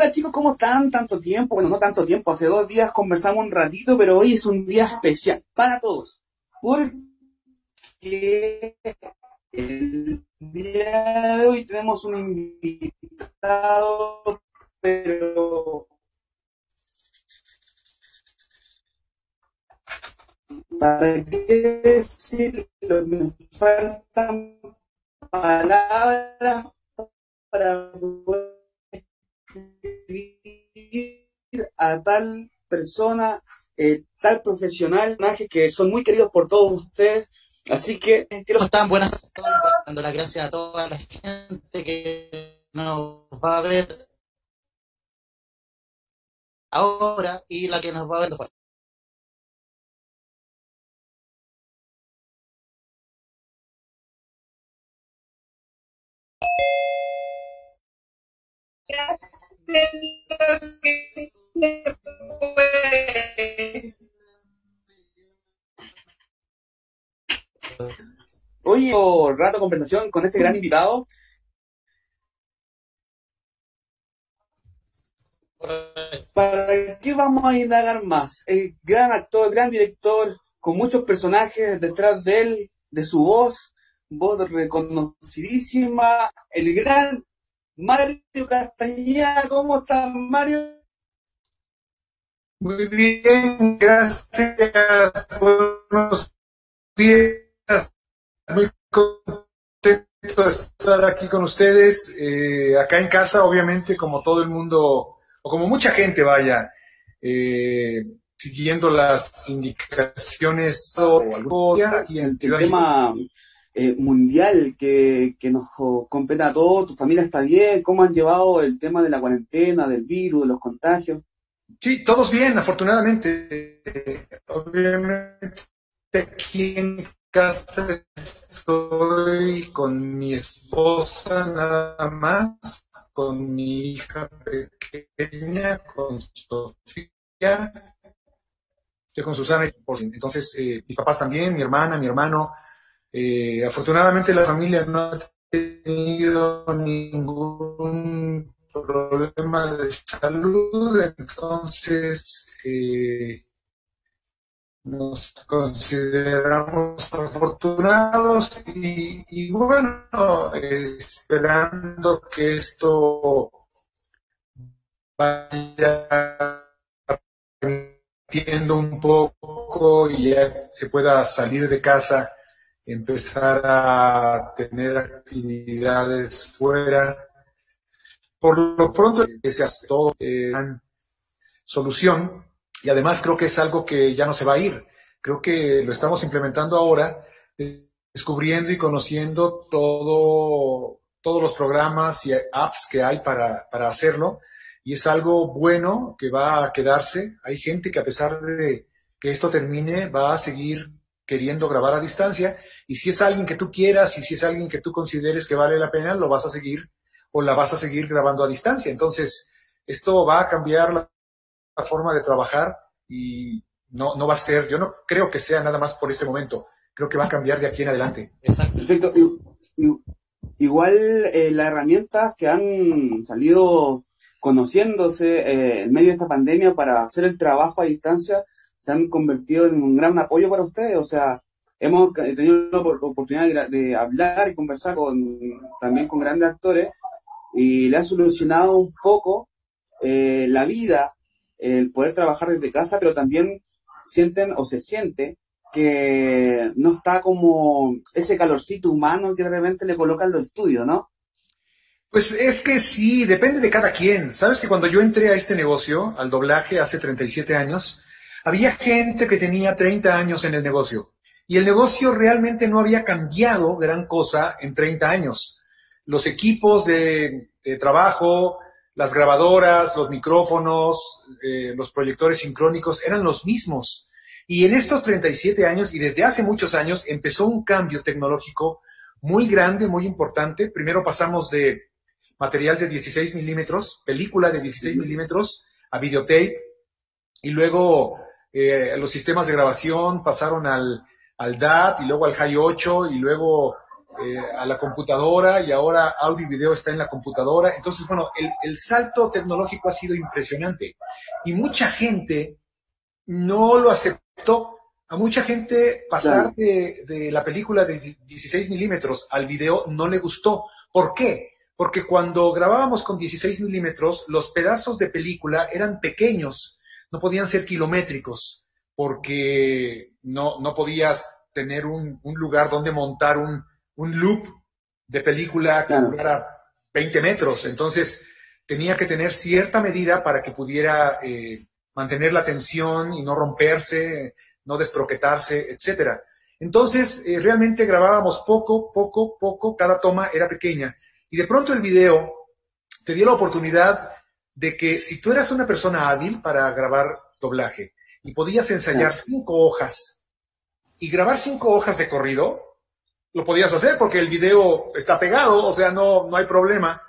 Hola chicos, ¿cómo están? Tanto tiempo, bueno, no tanto tiempo, hace dos días conversamos un ratito, pero hoy es un día especial para todos. Porque el día de hoy tenemos un invitado, pero ¿para qué decirlo? Me faltan palabras para a tal persona, eh, tal profesional, que son muy queridos por todos ustedes. Así que ¿Cómo están? Buenas tardes. Dando las gracias a toda la gente que nos va a ver ahora y la que nos va a ver después. Hoy rato de conversación con este gran invitado. ¿Para qué vamos a indagar más? El gran actor, gran director, con muchos personajes detrás de él, de su voz, voz reconocidísima, el gran Mario Castañeda, ¿cómo estás, Mario? Muy bien, gracias. Buenos días. Muy contento de estar aquí con ustedes. Eh, acá en casa, obviamente, como todo el mundo, o como mucha gente, vaya, eh, siguiendo las indicaciones o algo aquí en el, tema eh, mundial que, que nos compete a todos, tu familia está bien, ¿cómo han llevado el tema de la cuarentena, del virus, de los contagios? Sí, todos bien, afortunadamente. Obviamente aquí en casa estoy con mi esposa nada más, con mi hija pequeña, con Sofía, estoy con Susana, entonces eh, mis papás también, mi hermana, mi hermano, eh, afortunadamente la familia no ha tenido ningún problema de salud, entonces eh, nos consideramos afortunados y, bueno, esperando que esto vaya un poco y ya se pueda salir de casa empezar a tener actividades fuera. Por lo pronto, que se hace todo eh, solución y además creo que es algo que ya no se va a ir. Creo que lo estamos implementando ahora, descubriendo y conociendo todo, todos los programas y apps que hay para, para hacerlo. Y es algo bueno que va a quedarse. Hay gente que a pesar de que esto termine, va a seguir queriendo grabar a distancia y si es alguien que tú quieras y si es alguien que tú consideres que vale la pena, lo vas a seguir o la vas a seguir grabando a distancia. Entonces, esto va a cambiar la, forma de trabajar y no, no va a ser, yo no creo que sea nada más por este momento, creo que va a cambiar de aquí en adelante. Perfecto. Igual eh, las herramientas que han salido conociéndose eh, en medio de esta pandemia para hacer el trabajo a distancia se han convertido en un gran apoyo para ustedes. O sea, hemos tenido la oportunidad de, hablar y conversar con, también con grandes actores y le ha solucionado un poco eh, la vida, el poder trabajar desde casa, pero también sienten o se siente que no está como ese calorcito humano que de repente le colocan los estudios, ¿no? Pues es que sí, depende de cada quien. Sabes que cuando yo entré a este negocio, al doblaje, hace 37 años, había gente que tenía 30 años en el negocio y el negocio realmente no había cambiado gran cosa en 30 años. Los equipos de, trabajo, las grabadoras, los micrófonos, eh, los proyectores sincrónicos eran los mismos. Y en estos 37 años y desde hace muchos años empezó un cambio tecnológico muy grande, muy importante. Primero pasamos de material de 16 milímetros, película de 16 milímetros, a videotape, y luego eh, los sistemas de grabación pasaron al al DAT y luego al High 8 y luego eh, a la computadora y ahora audio y video está en la computadora. Entonces, bueno, el, el, salto tecnológico ha sido impresionante y mucha gente no lo aceptó. A mucha gente pasar de, de, la película de 16 milímetros al video no le gustó. ¿Por qué? Porque cuando grabábamos con 16 milímetros, los pedazos de película eran pequeños, no podían ser kilométricos, porque no, no podías tener un, un lugar donde montar un, un loop de película que durara 20 metros. Entonces, tenía que tener cierta medida para que pudiera eh, mantener la tensión y no romperse, no desproquetarse, etcétera. Entonces, eh, realmente grabábamos poco, poco, poco, cada toma era pequeña. Y de pronto el video te dio la oportunidad de que si tú eras una persona hábil para grabar doblaje y podías ensayar cinco hojas y grabar cinco hojas de corrido, lo podías hacer porque el video está pegado, o sea, no, no hay problema.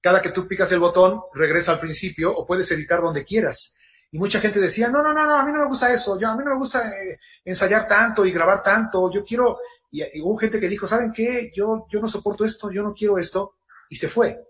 Cada que tú picas el botón, regresa al principio o puedes editar donde quieras. Y mucha gente decía, no, no, no, no, a mí no me gusta eso, yo, a mí no me gusta eh, ensayar tanto y grabar tanto, yo quiero, y, y, hubo gente que dijo, ¿saben qué? Yo, yo no soporto esto, yo no quiero esto, y se fue.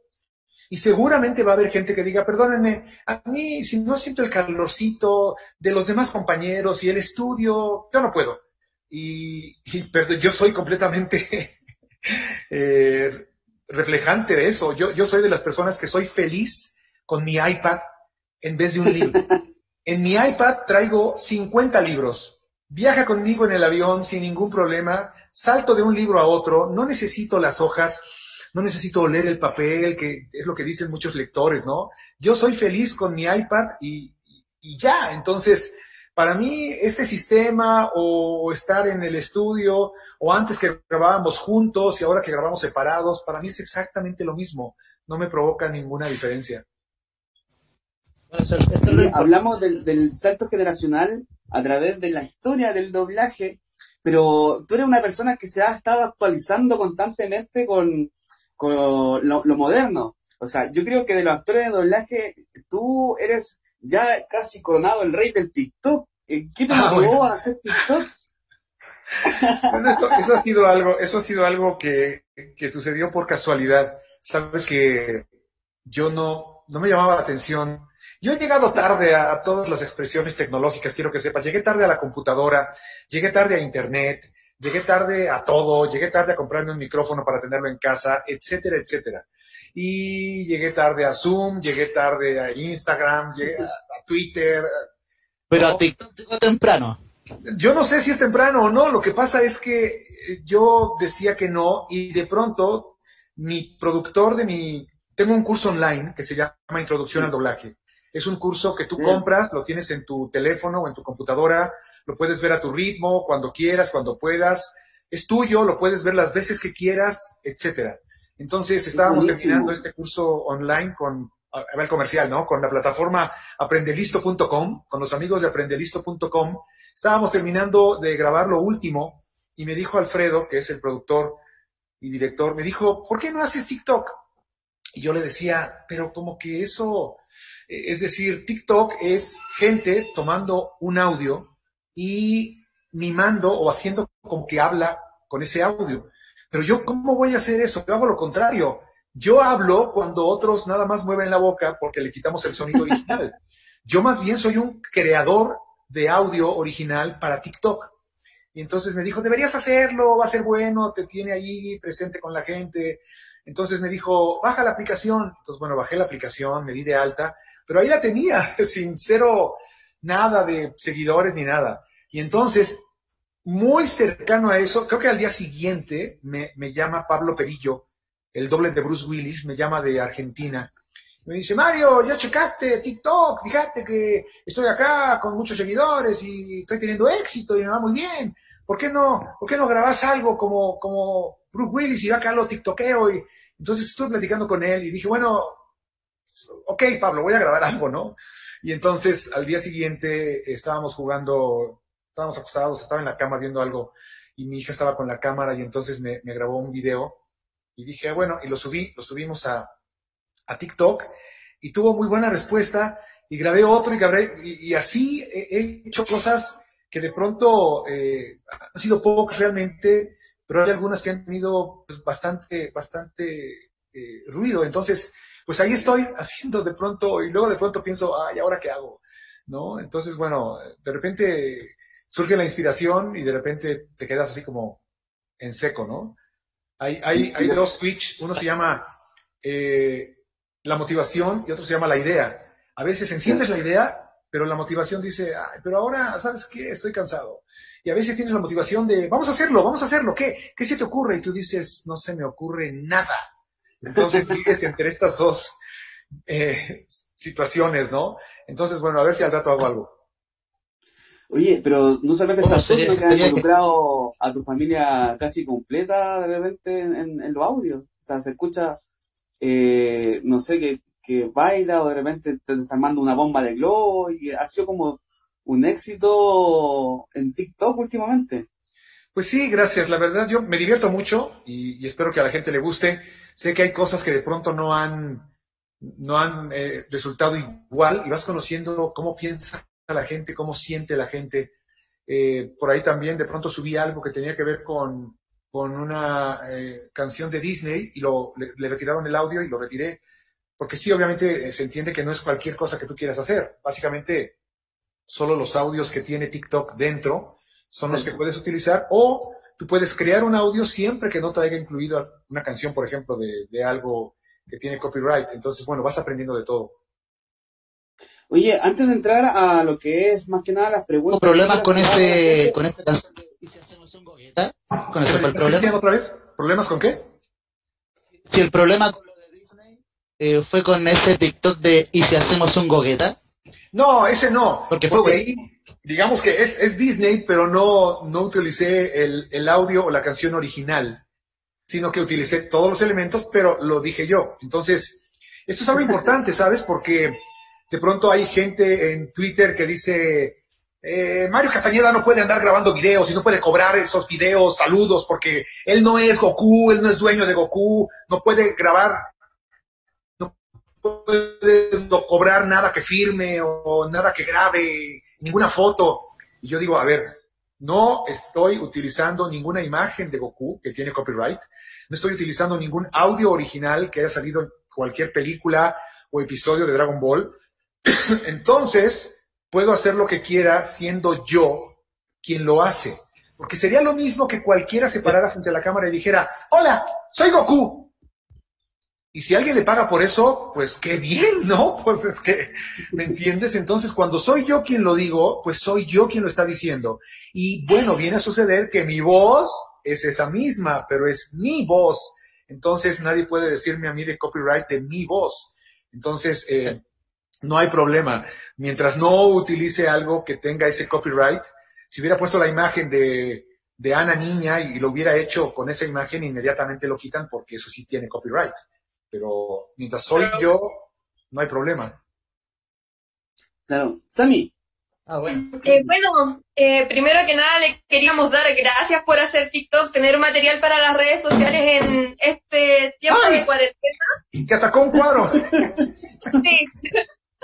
Y seguramente va a haber gente que diga, perdónenme, a mí si no siento el calorcito de los demás compañeros y el estudio, yo no puedo y, y yo soy completamente eh, reflejante de eso. Yo, yo soy de las personas que soy feliz con mi iPad en vez de un libro. En mi iPad traigo 50 libros. Viaja conmigo en el avión sin ningún problema. Salto de un libro a otro. No necesito las hojas. No necesito leer el papel, que es lo que dicen muchos lectores, ¿no? Yo soy feliz con mi iPad y, y ya. Entonces, para mí, este sistema o estar en el estudio o antes que grabábamos juntos y ahora que grabamos separados, para mí es exactamente lo mismo. No me provoca ninguna diferencia. hablamos del, del, salto generacional a través de la historia del doblaje, pero tú eres una persona que se ha estado actualizando constantemente con, con lo, lo moderno. O sea, yo creo que de los actores de doblaje, tú eres ya casi coronado el rey del TikTok. ¿Qué te ah, motivó a hacer TikTok? Bueno, eso, ha sido algo, eso ha sido algo que, que, sucedió por casualidad. Sabes que yo no, no me llamaba la atención. Yo he llegado tarde a, a, todas las expresiones tecnológicas, quiero que sepas. Llegué tarde a la computadora, llegué tarde a internet, llegué tarde a todo, llegué tarde a comprarme un micrófono para tenerlo en casa, etcétera, etcétera. Y llegué tarde a Zoom, llegué tarde a Instagram, llegué a, a Twitter, pero a TikTok llegó temprano. Yo no sé si es temprano o no, lo que pasa es que yo decía que no y de pronto mi productor de mi... Tengo un curso online que se llama Introducción al Doblaje. Es un curso que tú compras, lo tienes en tu teléfono o en tu computadora, lo puedes ver a tu ritmo, cuando quieras, cuando puedas. Es tuyo, lo puedes ver las veces que quieras, etcétera. Entonces estábamos terminando este curso online con ver comercial, ¿no? Con la plataforma aprendelisto.com, con los amigos de aprendelisto.com. Estábamos terminando de grabar lo último y me dijo Alfredo, que es el productor y director, me dijo, ¿por qué no haces TikTok? Y yo le decía, pero como que eso, eh, es decir, TikTok es gente tomando un audio y mimando o haciendo como que habla con ese audio. Pero yo, ¿cómo voy a hacer eso? Yo hago lo contrario yo hablo cuando otros nada más mueven la boca porque le quitamos el sonido original. Yo más bien soy un creador de audio original para TikTok. Y entonces me dijo, deberías hacerlo, va a ser bueno, te tiene ahí presente con la gente. Entonces me dijo, baja la aplicación. Entonces, bueno, bajé la aplicación, me di de alta, pero ahí la tenía, sin cero, nada de seguidores ni nada. Y entonces, muy cercano a eso, creo que al día siguiente me, me llama Pablo Perillo, el doble de Bruce Willis, me llama de Argentina. Me dice, Mario, ya checaste TikTok, fíjate que estoy acá con muchos seguidores y estoy teniendo éxito y me va muy bien. ¿Por qué no, por qué no grabás algo como, como Bruce Willis y yo acá lo tiktokeo? Y entonces estuve platicando con él y dije, bueno, ok, Pablo, voy a grabar algo, ¿no? Y entonces al día siguiente estábamos jugando, estábamos acostados, estaba en la cama viendo algo y mi hija estaba con la cámara y entonces me, grabó un video y dije, bueno, y lo subí, lo subimos a, a TikTok y tuvo muy buena respuesta y grabé otro y grabé, y, así he, hecho cosas que de pronto eh, han sido pocas realmente, pero hay algunas que han tenido pues, bastante, bastante eh, ruido. Entonces, pues ahí estoy haciendo de pronto y luego de pronto pienso, ay, ¿ahora qué hago? ¿No? Entonces, bueno, de repente surge la inspiración y de repente te quedas así como en seco, ¿no? Hay, hay, hay dos switch, uno se llama eh, la motivación y otro se llama la idea. A veces enciendes la idea, pero la motivación dice, ay, pero ahora, ¿sabes qué? Estoy cansado. Y a veces tienes la motivación de, vamos a hacerlo, vamos a hacerlo, ¿qué? ¿Qué se te ocurre? Y tú dices, no se me ocurre nada. Entonces, fíjate entre estas dos eh, situaciones, ¿no? Entonces, bueno, a ver si al rato hago algo. Oye, pero no solamente estás tú, sino que has involucrado a tu familia casi completa de repente en, en, los audios. O sea, se escucha, eh, no sé, que, que baila o de repente te desarmando una bomba de globo y ha sido como un éxito en TikTok últimamente. Pues sí, gracias. La verdad, yo me divierto mucho y, espero que a la gente le guste. Sé que hay cosas que de pronto no han, no han eh, resultado igual y vas conociendo cómo piensa la gente, cómo siente la gente. Eh, por ahí también de pronto subí algo que tenía que ver con, con una eh, canción de Disney y lo, le, retiraron el audio y lo retiré. Porque sí, obviamente eh, se entiende que no es cualquier cosa que tú quieras hacer. Básicamente, solo los audios que tiene TikTok dentro son los que puedes utilizar o tú puedes crear un audio siempre que no te haya incluido una canción, por ejemplo, de, de algo que tiene copyright. Entonces, bueno, vas aprendiendo de todo. Oye, antes de entrar a lo que es más que nada las preguntas. ¿Problemas con ese, con esta canción ¿Y si hacemos un gogueta? ¿Con eso fue el problema? otra vez? ¿Problemas con qué? Si el problema con lo de Disney eh, fue con ese TikTok de ¿y si hacemos un gogueta? No, ese no. Porque, porque ahí, digamos que es, es Disney, pero no, no utilicé el, el audio o la canción original, sino que utilicé todos los elementos, pero lo dije yo. Entonces, esto es algo importante, ¿sabes? Porque de pronto hay gente en Twitter que dice, eh, Mario Castañeda no puede andar grabando videos y no puede cobrar esos videos, saludos, porque él no es Goku, él no es dueño de Goku, no puede grabar, no puede cobrar nada que firme o nada que grabe, ninguna foto. Y yo digo, a ver, no estoy utilizando ninguna imagen de Goku que tiene copyright, no estoy utilizando ningún audio original que haya salido en cualquier película o episodio de Dragon Ball Entonces, puedo hacer lo que quiera siendo yo quien lo hace. Porque sería lo mismo que cualquiera se parara frente a la cámara y dijera, hola, soy Goku. Y si alguien le paga por eso, pues qué bien, ¿no? Pues es que, ¿me entiendes? Entonces, cuando soy yo quien lo digo, pues soy yo quien lo está diciendo. Y bueno, viene a suceder que mi voz es esa misma, pero es mi voz. Entonces, nadie puede decirme a mí de copyright de mi voz. Entonces, eh, no hay problema. Mientras no utilice algo que tenga ese copyright, si hubiera puesto la imagen de, de Ana Niña y lo hubiera hecho con esa imagen, inmediatamente lo quitan porque eso sí tiene copyright. Pero mientras soy yo, no hay problema. Claro. Sami. Ah, bueno. Eh, bueno, eh, primero que nada le queríamos dar gracias por hacer TikTok, tener material para las redes sociales en este tiempo de cuarentena. Que atacó un cuadro. sí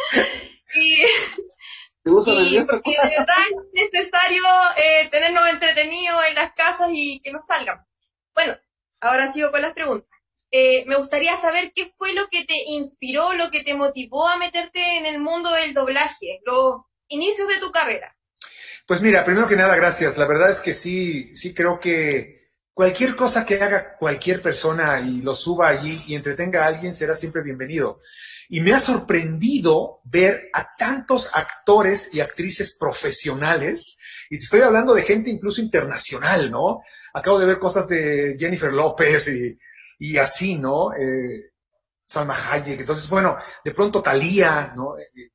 y, y porque de verdad es necesario eh, tenernos entretenidos en las casas y que nos salgan. Bueno, ahora sigo con las preguntas. Eh, me gustaría saber qué fue lo que te inspiró, lo que te motivó a meterte en el mundo del doblaje, los inicios de tu carrera. Pues mira, primero que nada, gracias. La verdad es que sí, sí creo que cualquier cosa que haga cualquier persona y lo suba allí y entretenga a alguien será siempre bienvenido. Y me ha sorprendido ver a tantos actores y actrices profesionales, y te estoy hablando de gente incluso internacional, ¿no? Acabo de ver cosas de Jennifer López y, y así, ¿no? Eh, Salma Hayek, entonces, bueno, de pronto Talía, ¿no? Eh, eh,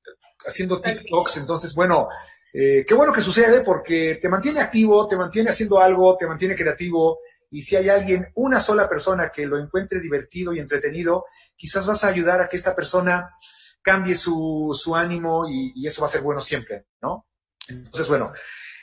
haciendo TikToks, entonces, bueno, eh, qué bueno que sucede porque te mantiene activo, te mantiene haciendo algo, te mantiene creativo, y si hay alguien, una sola persona que lo encuentre divertido y entretenido, quizás vas a ayudar a que esta persona cambie su, su ánimo y, eso va a ser bueno siempre, ¿no? Entonces, bueno,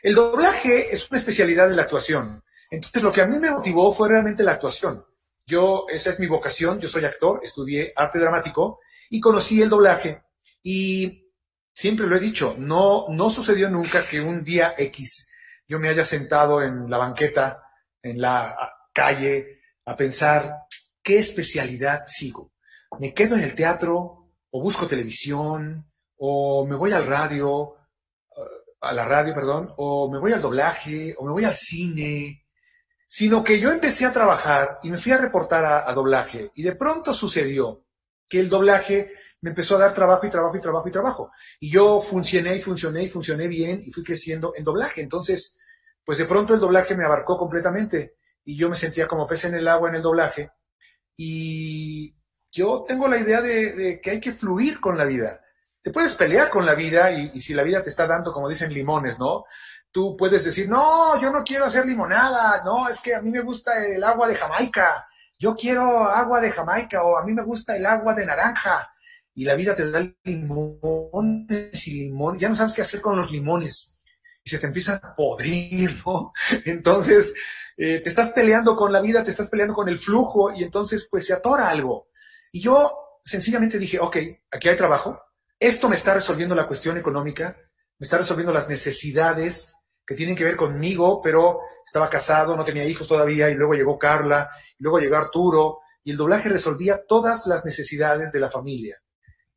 el doblaje es una especialidad de la actuación. Entonces, lo que a mí me motivó fue realmente la actuación. Yo, esa es mi vocación, yo soy actor, estudié arte dramático y conocí el doblaje. Y siempre lo he dicho, no, no sucedió nunca que un día X yo me haya sentado en la banqueta, en la, calle a pensar qué especialidad sigo. ¿Me quedo en el teatro o busco televisión o me voy al radio, eh, a la radio, perdón, o me voy al doblaje o me voy al cine? Sino que yo empecé a trabajar y me fui a reportar a, doblaje y de pronto sucedió que el doblaje me empezó a dar trabajo y trabajo y trabajo y trabajo. Y yo funcioné y funcioné y funcioné bien y fui creciendo en doblaje. Entonces, pues de pronto el doblaje me abarcó completamente y yo me sentía como pez en el agua en el doblaje. Y yo tengo la idea de, que hay que fluir con la vida. Te puedes pelear con la vida y, y si la vida te está dando, como dicen, limones, ¿no? Tú puedes decir, no, yo no quiero hacer limonada, no, es que a mí me gusta el agua de Jamaica, yo quiero agua de Jamaica o a mí me gusta el agua de naranja y la vida te da limones y limón, ya no sabes qué hacer con los limones y se te empieza a podrir, ¿no? Entonces, eh, te estás peleando con la vida, te estás peleando con el flujo y entonces pues se atora algo. Y yo sencillamente dije, ok, aquí hay trabajo, esto me está resolviendo la cuestión económica, me está resolviendo las necesidades que tienen que ver conmigo, pero estaba casado, no tenía hijos todavía, y luego llegó Carla, y luego llegó Arturo, y el doblaje resolvía todas las necesidades de la familia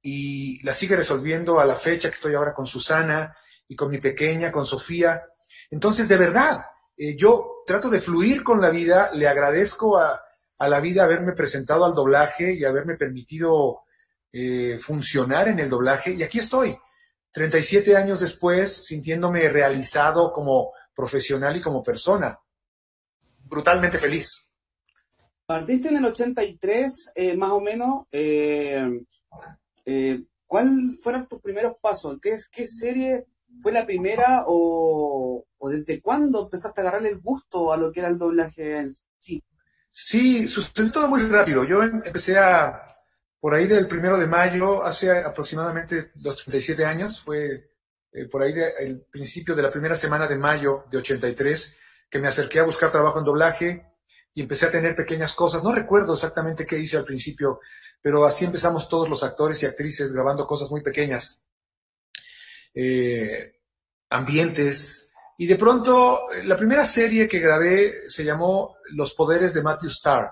y la sigue resolviendo a la fecha que estoy ahora con Susana y con mi pequeña, con Sofía. Entonces, de verdad, eh, yo trato de fluir con la vida, le agradezco a, la vida haberme presentado al doblaje y haberme permitido eh, funcionar en el doblaje y aquí estoy, 37 años después, sintiéndome realizado como profesional y como persona. Brutalmente feliz. Partiste en el 83, eh, más o menos. Eh, eh, ¿cuáles fueron tus primeros pasos? ¿Qué, ¿Qué serie fue la primera o, desde cuándo empezaste a agarrarle el gusto a lo que era el doblaje en sí? Sí, sucedió todo muy rápido. Yo em, empecé a, por ahí del primero de mayo, hace aproximadamente los 37 años, fue eh, por ahí el principio de la primera semana de mayo de 83, que me acerqué a buscar trabajo en doblaje y empecé a tener pequeñas cosas. No recuerdo exactamente qué hice al principio, pero así empezamos todos los actores y actrices grabando cosas muy pequeñas, eh, ambientes. Y de pronto, la primera serie que grabé se llamó Los Poderes de Matthew Starr.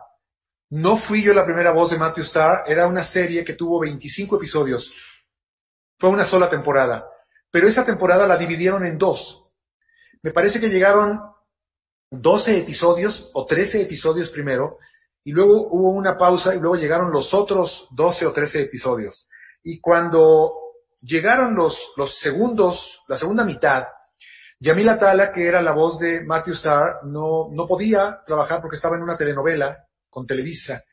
No fui yo la primera voz de Matthew Starr, era una serie que tuvo 25 episodios. Fue una sola temporada. Pero esa temporada la dividieron en dos. Me parece que llegaron 12 episodios o 13 episodios primero y luego hubo una pausa y luego llegaron los otros 12 o 13 episodios. Y cuando llegaron los, los segundos, la segunda mitad, Yamila Tala, que era la voz de Matthew Starr, no, no podía trabajar porque estaba en una telenovela con Televisa.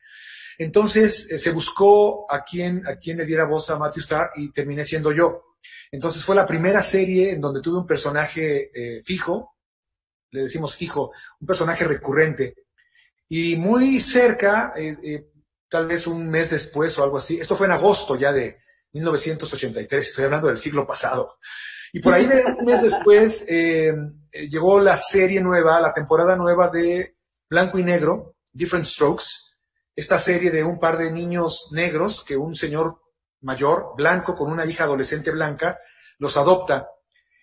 Entonces eh, se buscó a quien, a quien le diera voz a Matthew Starr y terminé siendo yo. Entonces fue la primera serie en donde tuve un personaje eh, fijo, le decimos fijo, un personaje recurrente. Y muy cerca, eh, tal vez un mes después o algo así, esto fue en agosto ya de 1983, estoy hablando del siglo pasado. Y por ahí un mes después llegó la serie nueva, la temporada nueva de Blanco y Negro, Different Strokes, esta serie de un par de niños negros que un señor mayor, blanco, con una hija adolescente blanca, los adopta.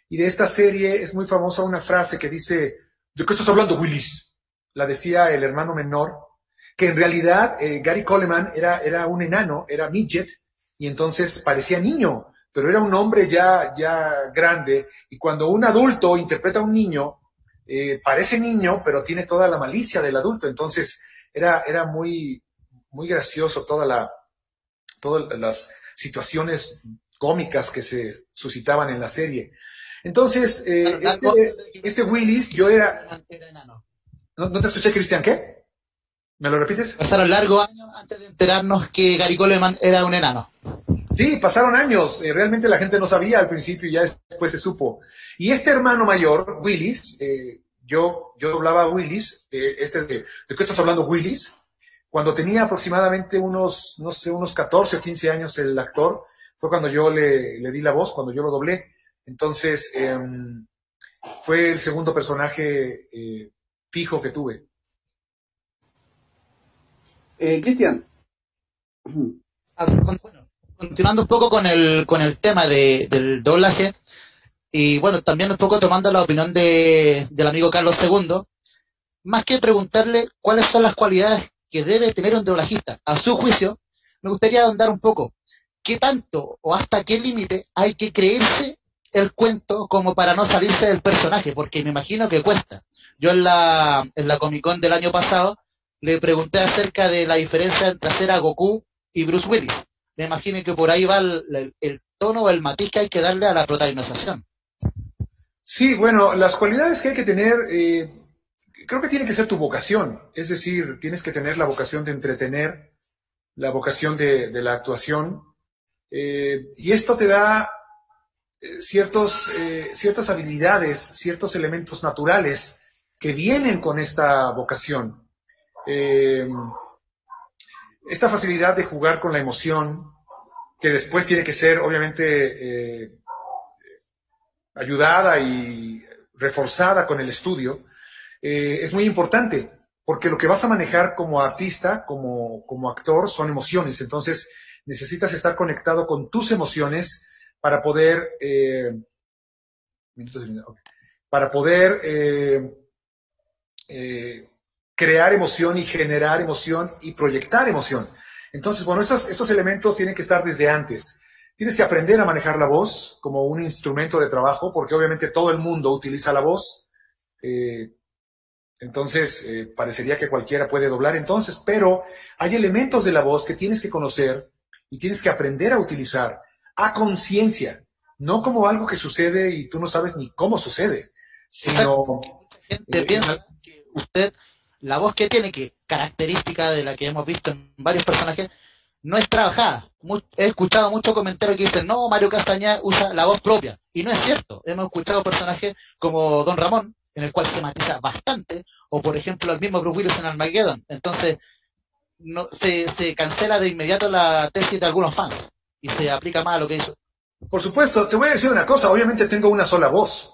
Y de esta serie es muy famosa una frase que dice, ¿de qué estás hablando, Willis? la decía el hermano menor, que en realidad eh, Gary Coleman era, era un enano, era midget, y entonces parecía niño, pero era un hombre ya, ya grande, y cuando un adulto interpreta a un niño, eh, parece niño, pero tiene toda la malicia del adulto, entonces era, era muy, muy gracioso toda la, todas las situaciones cómicas que se suscitaban en la serie. Entonces, eh, este, este Willis, yo era, ¿No, te escuché, Cristian? ¿Qué? ¿Me lo repites? Pasaron largos años antes de enterarnos que Gary Coleman era un enano. Sí, pasaron años. Eh, realmente la gente no sabía al principio y ya después se supo. Y este hermano mayor, Willis, eh, yo, yo doblaba a Willis, eh, este de, ¿de qué estás hablando, Willis? Cuando tenía aproximadamente unos, no sé, unos 14 o 15 años el actor, fue cuando yo le, le di la voz, cuando yo lo doblé. Entonces, em, fue el segundo personaje fijo que tuve. Eh, Cristian. Ah, continuando un poco con el, con el tema de, del doblaje, y bueno, también un poco tomando la opinión de, del amigo Carlos II, más que preguntarle cuáles son las cualidades que debe tener un doblajista, a su juicio, me gustaría ahondar un poco. ¿Qué tanto o hasta qué límite hay que creerse el cuento como para no salirse del personaje? Porque me imagino que cuesta. Yo en la, en la Comic Con del año pasado le pregunté acerca de la diferencia entre hacer a Goku y Bruce Willis. Me imagino que por ahí va el, tono o el matiz que hay que darle a la protagonización. Sí, bueno, las cualidades que hay que tener, eh, creo que tiene que ser tu vocación. Es decir, tienes que tener la vocación de entretener, la vocación de, la actuación. Eh, y esto te da eh, ciertos, ciertas habilidades, ciertos elementos naturales que vienen con esta vocación. Esta facilidad de jugar con la emoción, que después tiene que ser, obviamente, ayudada y reforzada con el estudio, eh, es muy importante, porque lo que vas a manejar como artista, como, como actor, son emociones. Entonces, necesitas estar conectado con tus emociones para poder, eh, para poder eh, crear emoción y generar emoción y proyectar emoción. Entonces, bueno, estos, estos elementos tienen que estar desde antes. Tienes que aprender a manejar la voz como un instrumento de trabajo, porque obviamente todo el mundo utiliza la voz. Eh, entonces, eh, parecería que cualquiera puede doblar entonces, pero hay elementos de la voz que tienes que conocer y tienes que aprender a utilizar a conciencia, no como algo que sucede y tú no sabes ni cómo sucede, sino... gente eh, piensa que usted, la voz que tiene, que característica de la que hemos visto en varios personajes, no es trabajada. he escuchado muchos comentarios que dicen, no, Mario Castañeda usa la voz propia. Y no es cierto. Hemos escuchado personajes como Don Ramón, en el cual se matiza bastante, o por ejemplo el mismo Bruce Willis en Armageddon. Entonces, no, se, se cancela de inmediato la tesis de algunos fans y se aplica más a lo que hizo. Por supuesto, te voy a decir una cosa, obviamente tengo una sola voz.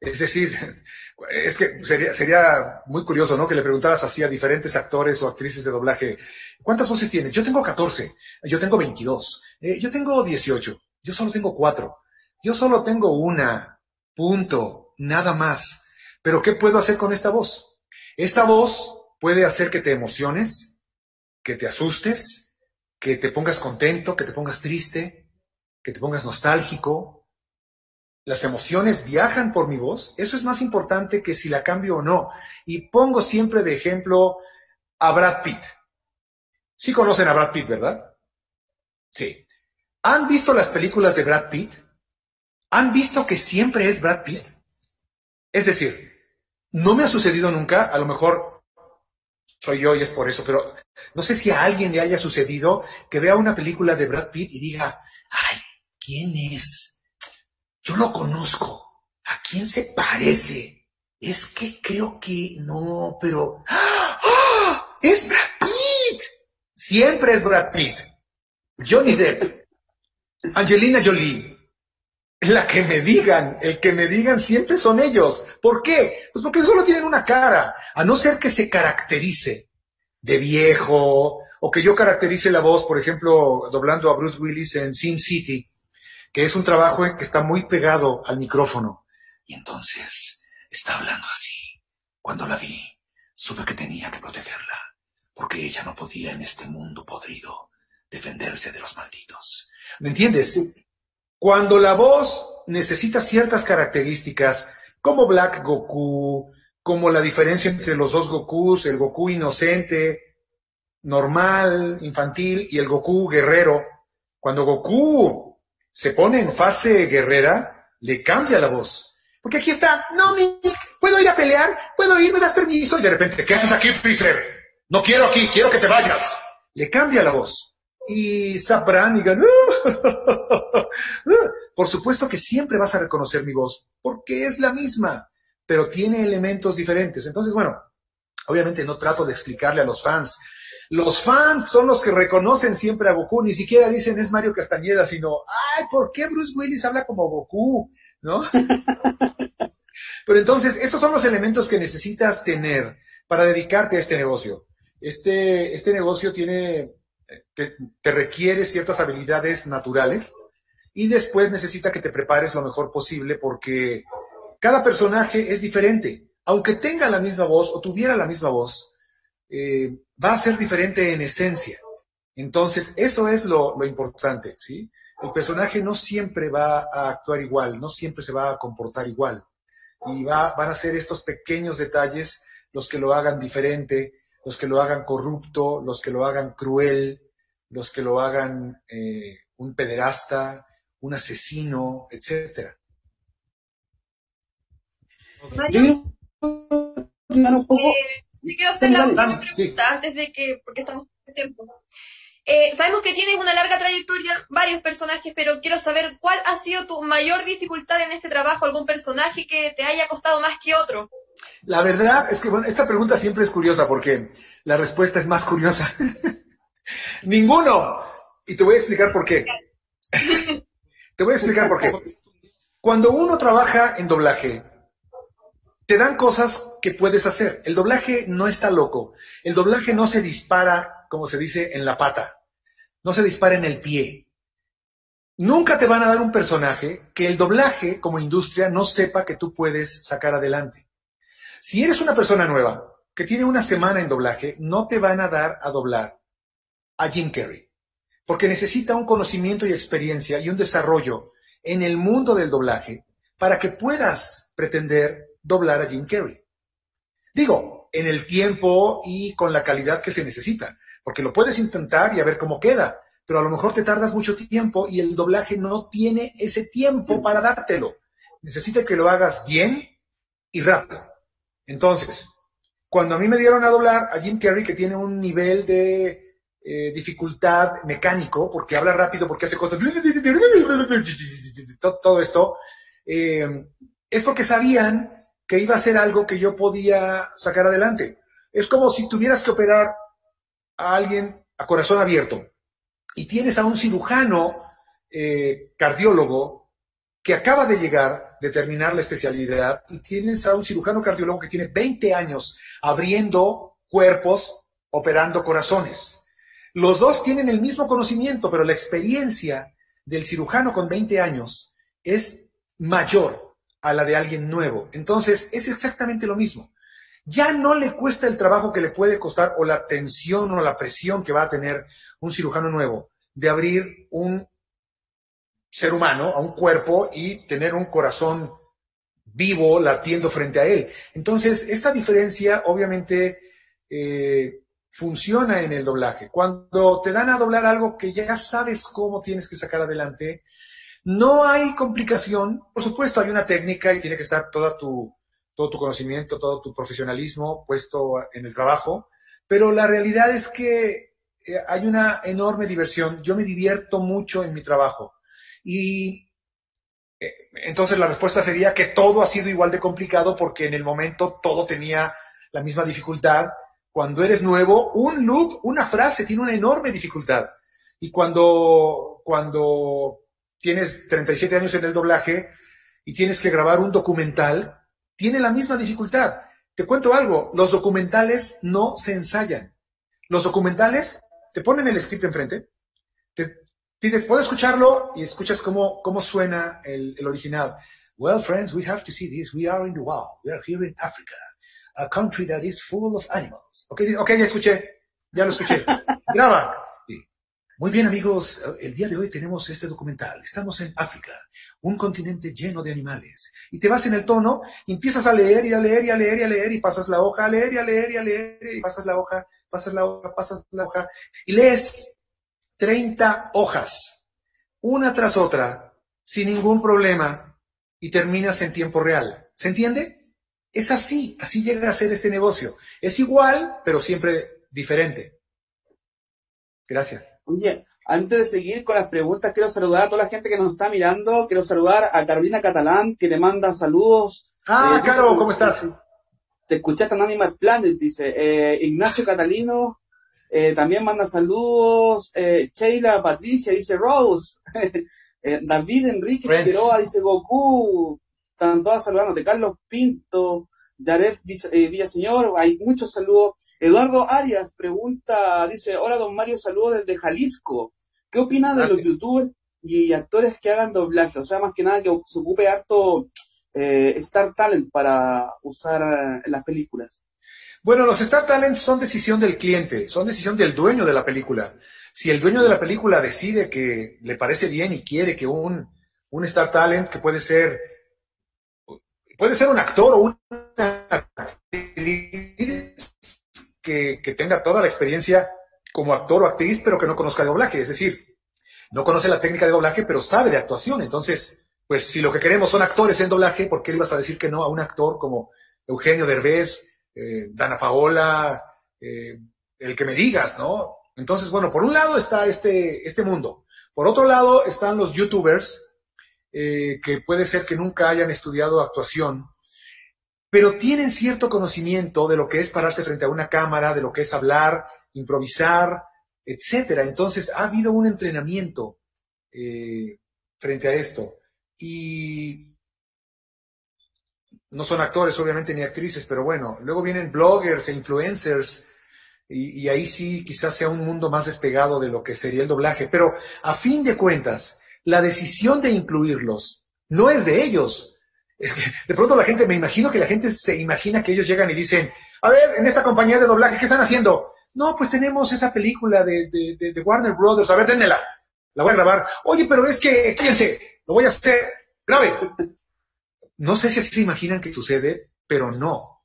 Es decir, es que sería, sería muy curioso, ¿no? Que le preguntaras así a diferentes actores o actrices de doblaje, ¿cuántas voces tienes? Yo tengo 14, yo tengo 22, eh, yo tengo 18, yo solo tengo 4, yo solo tengo una, punto, nada más. Pero ¿qué puedo hacer con esta voz? Esta voz puede hacer que te emociones, que te asustes, que te pongas contento, que te pongas triste, que te pongas nostálgico, las emociones viajan por mi voz, eso es más importante que si la cambio o no. Y pongo siempre de ejemplo a Brad Pitt. Sí conocen a Brad Pitt, ¿verdad? Sí. ¿Han visto las películas de Brad Pitt? ¿Han visto que siempre es Brad Pitt? Es decir, no me ha sucedido nunca, a lo mejor soy yo y es por eso, pero no sé si a alguien le haya sucedido que vea una película de Brad Pitt y diga, ay, ¿quién es? Yo lo conozco. ¿A quién se parece? Es que creo que no, pero... ¡Ah! ¡Es Brad Pitt! Siempre es Brad Pitt. Johnny Depp. Angelina Jolie. La que me digan, el que me digan siempre son ellos. ¿Por qué? Pues porque solo tienen una cara. A no ser que se caracterice de viejo, o que yo caracterice la voz, por ejemplo, doblando a Bruce Willis en Sin City que es un trabajo que está muy pegado al micrófono. Y entonces está hablando así. Cuando la vi, supe que tenía que protegerla, porque ella no podía en este mundo podrido defenderse de los malditos. ¿Me entiendes? Cuando la voz necesita ciertas características, como Black Goku, como la diferencia entre los dos Gokus, el Goku inocente, normal, infantil, y el Goku guerrero, cuando Goku se pone en fase guerrera, le cambia la voz. Porque aquí está, no, mi, ¿puedo ir a pelear? ¿Puedo ir? ¿Me das permiso? Y de repente, ¿qué haces aquí, Freezer? No quiero aquí, quiero que te vayas. Le cambia la voz. Y sabrán y por supuesto que siempre vas a reconocer mi voz, porque es la misma, pero tiene elementos diferentes. Entonces, bueno, obviamente no trato de explicarle a los fans los fans son los que reconocen siempre a Goku, ni siquiera dicen es Mario Castañeda, sino, ay, ¿por qué Bruce Willis habla como Goku? ¿No? Pero entonces, estos son los elementos que necesitas tener para dedicarte a este negocio. Este, este negocio tiene, te, te requiere ciertas habilidades naturales y después necesita que te prepares lo mejor posible porque cada personaje es diferente. aunque tenga la misma voz o tuviera la misma voz, eh, va a ser diferente en esencia. Entonces, eso es lo, importante, ¿sí? El personaje no siempre va a actuar igual, no siempre se va a comportar igual. Y va, van a ser estos pequeños detalles los que lo hagan diferente, los que lo hagan corrupto, los que lo hagan cruel, los que lo hagan eh, un pederasta, un asesino, etcétera. Mario, sí quiero hacer la última pregunta antes de que, porque estamos en tiempo. Eh, sabemos que tienes una larga trayectoria, varios personajes, pero quiero saber cuál ha sido tu mayor dificultad en este trabajo, algún personaje que te haya costado más que otro. La verdad es que, bueno, esta pregunta siempre es curiosa porque la respuesta es más curiosa. Ninguno. Y te voy a explicar por qué. te voy a explicar por qué. Cuando uno trabaja en doblaje, te dan cosas puedes hacer. El doblaje no está loco. El doblaje no se dispara, como se dice, en la pata. No se dispara en el pie. Nunca te van a dar un personaje que el doblaje como industria no sepa que tú puedes sacar adelante. Si eres una persona nueva que tiene una semana en doblaje, no te van a dar a doblar a Jim Carrey, porque necesita un conocimiento y experiencia y un desarrollo en el mundo del doblaje para que puedas pretender doblar a Jim Carrey. Digo, en el tiempo y con la calidad que se necesita, porque lo puedes intentar y a ver cómo queda, pero a lo mejor te tardas mucho tiempo y el doblaje no tiene ese tiempo para dártelo. Necesita que lo hagas bien y rápido. Entonces, cuando a mí me dieron a doblar a Jim Carrey, que tiene un nivel de eh, dificultad mecánico, porque habla rápido, porque hace cosas, todo esto, eh, es porque sabían que iba a ser algo que yo podía sacar adelante. Es como si tuvieras que operar a alguien a corazón abierto y tienes a un cirujano eh, cardiólogo que acaba de llegar, de terminar la especialidad, y tienes a un cirujano cardiólogo que tiene 20 años abriendo cuerpos, operando corazones. Los dos tienen el mismo conocimiento, pero la experiencia del cirujano con 20 años es mayor a la de alguien nuevo. Entonces, es exactamente lo mismo. Ya no le cuesta el trabajo que le puede costar o la tensión o la presión que va a tener un cirujano nuevo de abrir un ser humano, a un cuerpo y tener un corazón vivo latiendo frente a él. Entonces, esta diferencia obviamente eh, funciona en el doblaje. Cuando te dan a doblar algo que ya sabes cómo tienes que sacar adelante, no hay complicación, por supuesto hay una técnica y tiene que estar toda tu, todo tu conocimiento, todo tu profesionalismo puesto en el trabajo, pero la realidad es que eh, hay una enorme diversión. Yo me divierto mucho en mi trabajo y eh, entonces la respuesta sería que todo ha sido igual de complicado porque en el momento todo tenía la misma dificultad. Cuando eres nuevo, un look, una frase tiene una enorme dificultad. Y cuando, cuando tienes 37 años en el doblaje y tienes que grabar un documental, tiene la misma dificultad. Te cuento algo, los documentales no se ensayan. Los documentales te ponen el script enfrente, te pides, puedo escucharlo y escuchas cómo, cómo suena el, original. Well, friends, we have to see this. We are in the wild. We are here in Africa, a country that is full of animals. Ok, okay ya escuché, ya lo escuché. Graba. Muy bien amigos, el día de hoy tenemos este documental. Estamos en África, un continente lleno de animales. Y te vas en el tono, empiezas a leer y a leer y a leer y a leer y pasas la hoja, a leer y a leer y a leer y pasas la hoja, pasas la hoja, pasas la hoja y lees 30 hojas, una tras otra, sin ningún problema y terminas en tiempo real. ¿Se entiende? Es así, así llega a ser este negocio. Es igual, pero siempre diferente. Gracias. Oye, antes de seguir con las preguntas, quiero saludar a toda la gente que nos está mirando. Quiero saludar a Carolina Catalán, que te manda saludos. Ah, eh, ¿cómo estás? Te escuchaste en Animal Planet, dice. Eh, Ignacio Catalino eh, también manda saludos. Eh, Sheila Patricia dice Rose. Eh, David Enrique Figueroa dice Goku. Están todas saludándote. Carlos Pinto. Yaref eh, Villaseñor, hay muchos saludos. Eduardo Arias pregunta, dice, hola don Mario, saludos desde Jalisco. ¿Qué opina de los youtubers y actores que hagan doblaje? O sea, más que nada que se ocupe harto eh, Star Talent para usar en las películas? Bueno, los Star Talent son decisión del cliente, son decisión del dueño de la película. Si el dueño de la película decide que le parece bien y quiere que un, un Star Talent, que puede ser, puede ser un actor o una actriz que, tenga toda la experiencia como actor o actriz, pero que no conozca de doblaje. Es decir, no conoce la técnica de doblaje, pero sabe de actuación. Entonces, pues si lo que queremos son actores en doblaje, ¿por qué le ibas a decir que no a un actor como Eugenio Derbez, eh, Dana Paola, eh, el que me digas, ¿no? Entonces, bueno, por un lado está este, este mundo. Por otro lado están los youtubers, eh, que puede ser que nunca hayan estudiado actuación, pero tienen cierto conocimiento de lo que es pararse frente a una cámara, de lo que es hablar, improvisar, etcétera. Entonces, ha habido un entrenamiento eh, frente a esto. Y no son actores, obviamente, ni actrices, pero bueno, luego vienen bloggers e influencers, y, y, ahí sí quizás sea un mundo más despegado de lo que sería el doblaje. Pero a fin de cuentas, la decisión de incluirlos no es de ellos. De pronto la gente, me imagino que la gente se imagina que ellos llegan y dicen, a ver, en esta compañía de doblaje, ¿qué están haciendo? No, pues tenemos esa película de, de, de, Warner Brothers. A ver, dénmela. La voy a grabar. Oye, pero es que, fíjense, lo voy a hacer. Grave. No sé si así se imaginan que sucede, pero no.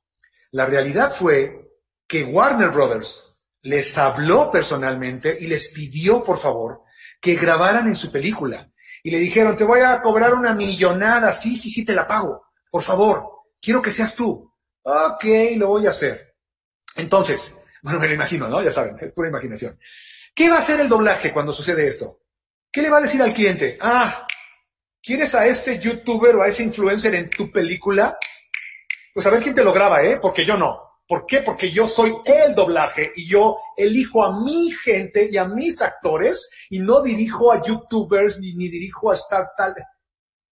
La realidad fue que Warner Brothers les habló personalmente y les pidió, por favor, que grabaran en su película. Y le dijeron, te voy a cobrar una millonada. Sí, sí, sí, te la pago. Por favor, quiero que seas tú. Ok, lo voy a hacer. Entonces, bueno, me lo imagino, ¿no? Ya saben, es pura imaginación. ¿Qué va a hacer el doblaje cuando sucede esto? ¿Qué le va a decir al cliente? Ah, ¿quieres a ese youtuber o a ese influencer en tu película? Pues a ver quién te lo graba, ¿eh? Porque yo no. ¿Por qué? Porque yo soy el doblaje y yo elijo a mi gente y a mis actores y no dirijo a youtubers ni, ni dirijo a Star tal.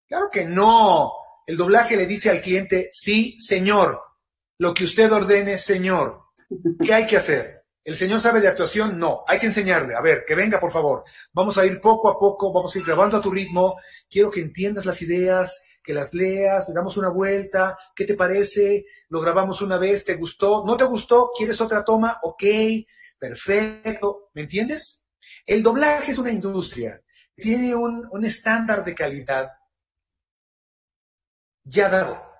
Claro que no. El doblaje le dice al cliente, sí, señor. Lo que usted ordene, señor. ¿Qué hay que hacer? ¿El señor sabe de actuación? No, hay que enseñarle. A ver, que venga, por favor. Vamos a ir poco a poco, vamos a ir grabando a tu ritmo. Quiero que entiendas las ideas, que las leas, le damos una vuelta. ¿Qué te parece? Lo grabamos una vez, ¿te gustó? ¿No te gustó? ¿Quieres otra toma? Ok, perfecto. ¿Me entiendes? El doblaje es una industria. Tiene un, un estándar de calidad ya dado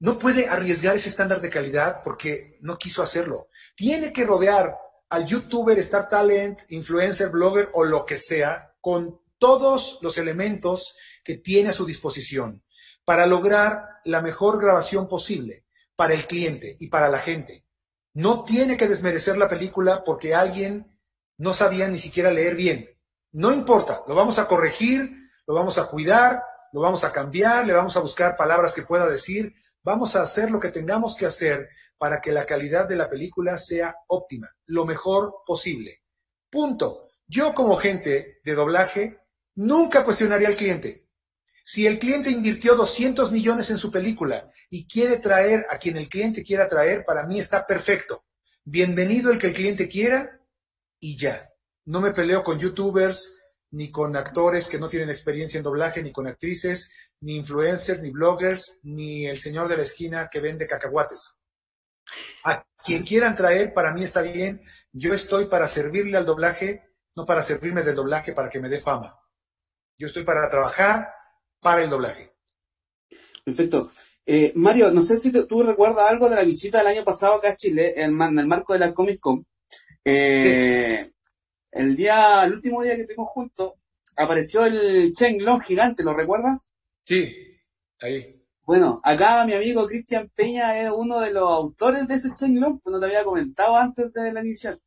no puede arriesgar ese estándar de calidad porque no quiso hacerlo. Tiene que rodear al youtuber, star talent, influencer, blogger o lo que sea con todos los elementos que tiene a su disposición para lograr la mejor grabación posible para el cliente y para la gente. No tiene que desmerecer la película porque alguien no sabía ni siquiera leer bien. No importa, lo vamos a corregir, lo vamos a cuidar, lo vamos a cambiar, le vamos a buscar palabras que pueda decir, Vamos a hacer lo que tengamos que hacer para que la calidad de la película sea óptima, lo mejor posible. Punto. Yo como gente de doblaje nunca cuestionaría al cliente. Si el cliente invirtió 200 millones en su película y quiere traer a quien el cliente quiera traer, para mí está perfecto. Bienvenido el que el cliente quiera y ya. No me peleo con youtubers, ni con actores que no tienen experiencia en doblaje, ni con actrices, ni influencers, ni bloggers, ni el señor de la esquina que vende cacahuates. A quien quieran traer, para mí está bien. Yo estoy para servirle al doblaje, no para servirme del doblaje para que me dé fama. Yo estoy para trabajar para el doblaje. Perfecto. Eh, Mario, no sé si tú recuerdas algo de la visita del año pasado acá a Chile, en, el marco de la Comic Con. Eh, el día, el último día que estuvimos juntos, apareció el Chen Long gigante, ¿lo recuerdas? Sí, ahí. Bueno, acá mi amigo Cristian Peña es uno de los autores de ese Chenglong, pues no te había comentado antes de la inicial.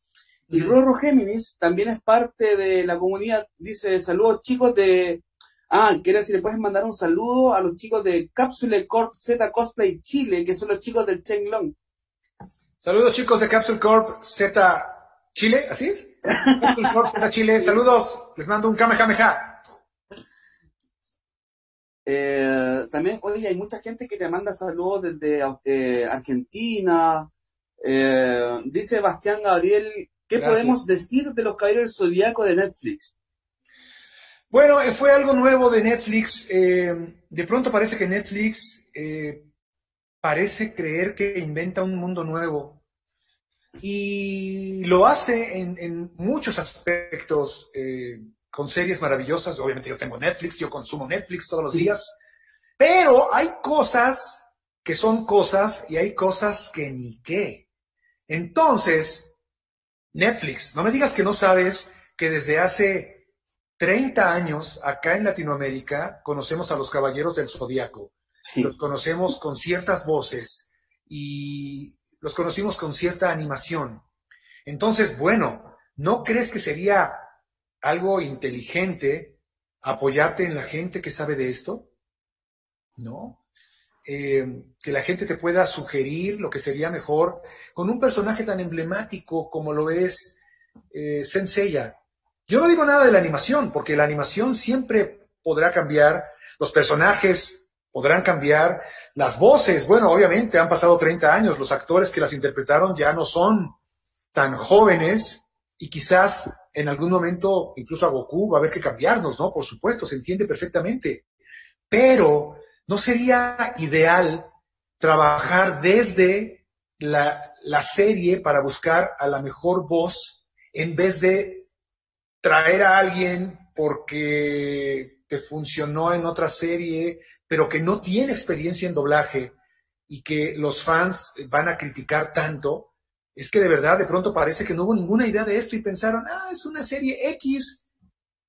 Y Rorro Géminis también es parte de la comunidad, dice saludos chicos de... Ah, quiero decir, le puedes mandar un saludo a los chicos de Capsule Corp Z Cosplay Chile, que son los chicos del Chenglong. Saludos chicos de Capsule Corp Z Chile, ¿así es? Capsule Corp Z Chile, saludos, les mando un Kamehameha. Eh, también, oye, hay mucha gente que te manda saludos desde eh, Argentina. Eh, dice Bastián Gabriel, ¿qué podemos decir de los caballeros zodiaco de Netflix? Bueno, eh, fue algo nuevo de Netflix. Eh, de pronto parece que Netflix eh, parece creer que inventa un mundo nuevo. Y lo hace en, muchos aspectos, con series maravillosas. Obviamente yo tengo Netflix, yo consumo Netflix todos los días. Pero hay cosas que son cosas y hay cosas que ni qué. Entonces, Netflix, no me digas que no sabes que desde hace 30 años acá en Latinoamérica conocemos a los Caballeros del Zodíaco. Los conocemos con ciertas voces y los conocimos con cierta animación. Entonces, bueno, ¿no crees que sería algo inteligente apoyarte en la gente que sabe de esto? ¿No? Eh, que la gente te pueda sugerir lo que sería mejor con un personaje tan emblemático como lo es eh, Senseiya, yo no digo nada de la animación, porque la animación siempre podrá cambiar, los personajes podrán cambiar, las voces, bueno, obviamente han pasado 30 años, los actores que las interpretaron ya no son tan jóvenes y quizás en algún momento incluso a Goku va a haber que cambiarnos, ¿no? Por supuesto, se entiende perfectamente. Pero no sería ideal trabajar desde la, la serie para buscar a la mejor voz en vez de traer a alguien porque te funcionó en otra serie, pero que no tiene experiencia en doblaje y que los fans van a criticar tanto, es que de verdad de pronto parece que no hubo ninguna idea de esto y pensaron, ah, es una serie X.